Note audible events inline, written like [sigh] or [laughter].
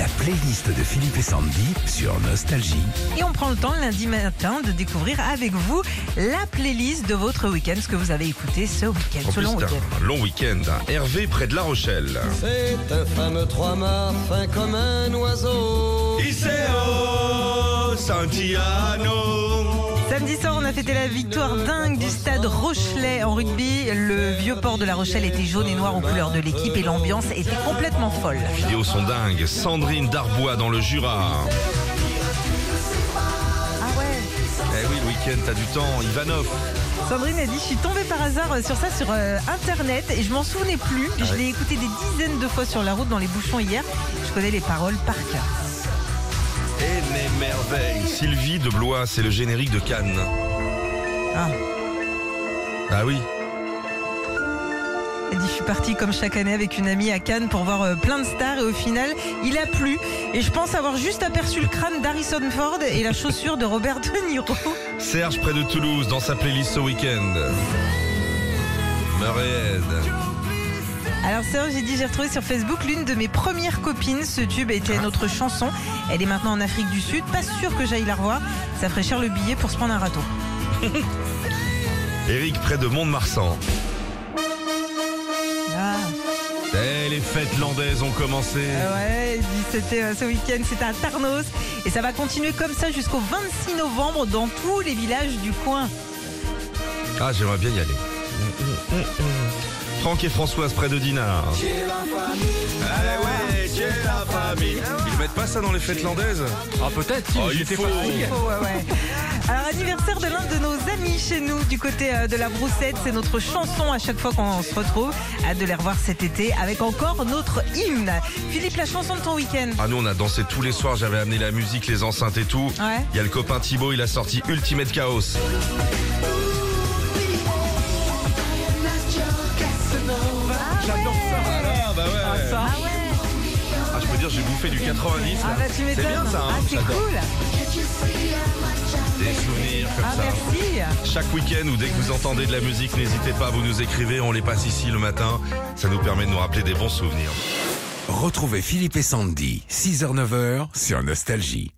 La playlist de Philippe et Sandy sur Nostalgie. Et on prend le temps lundi matin de découvrir avec vous la playlist de votre week-end, ce que vous avez écouté ce week-end, En ce long week-end. un long week-end. hein. Hervé près de La Rochelle. C'est un fameux trois-mâts fin comme un oiseau. Iseo Santiano. Samedi soir, on a fêté la victoire dingue du stade Rochelet en rugby. Le vieux port de La Rochelle était jaune et noir en couleur de l'équipe et l'ambiance était complètement folle. Les vidéos sont dingues. Sandrine Darbois dans le Jura. Ah ouais Eh oui, le week-end, t'as du temps. Ivanov. Sandrine a dit Je suis tombée par hasard sur ça sur euh, internet et je m'en souvenais plus. Ah Je l'ai écouté des dizaines de fois sur la route dans les bouchons hier. Je connais les paroles par cœur. Et mes merveilles. Sylvie de Blois, c'est le générique de Cannes. Ah. Ah oui. Elle dit Je suis partie comme chaque année avec une amie à Cannes pour voir euh, plein de stars et au final, il a plu. Et je pense avoir juste aperçu le crâne d'Harrison Ford et la chaussure de Robert De Niro. Serge près de Toulouse dans sa playlist ce week-end. Murray Alors Serge, j'ai dit j'ai retrouvé sur Facebook l'une de mes premières copines. Ce tube était notre chanson. Elle est maintenant en Afrique du Sud. Pas sûr que j'aille la revoir. Ça ferait cher le billet pour se prendre un râteau. [laughs] Eric près de Mont-de-Marsan. Ah. Eh, les fêtes landaises ont commencé. Euh, ouais, c'était euh, ce week-end, c'était à Tarnos. Et ça va continuer comme ça jusqu'au 26 novembre dans tous les villages du coin. Ah, j'aimerais bien y aller. Franck et Françoise près de Dinard. Eh ouais, j'ai la famille. Ils mettent pas ça dans les fêtes landaises? Ah peut-être, si, Oh, il étais faut. pas. Il faut, ouais, ouais. Alors, anniversaire de l'un de nos amis chez nous, du côté euh, de la broussette. C'est notre chanson à chaque fois qu'on se retrouve. Hâte de les revoir cet été avec encore notre hymne. Philippe, la chanson de ton week-end. Ah, nous, on a dansé tous les soirs. J'avais amené la musique, les enceintes et tout. Ouais. Il y a le copain Thibaut, il a sorti Ultimate Chaos. 90. Ah bah tu m'étonnes. C'est bien ça, hein Ah, c'est cool. Des souvenirs comme Ah, ça. merci. Chaque week-end ou dès que vous entendez de la musique, n'hésitez pas, vous nous écrivez, on les passe ici le matin. Ça nous permet de nous rappeler des bons souvenirs. Retrouvez Philippe et Sandy, 6h-9h sur Nostalgie.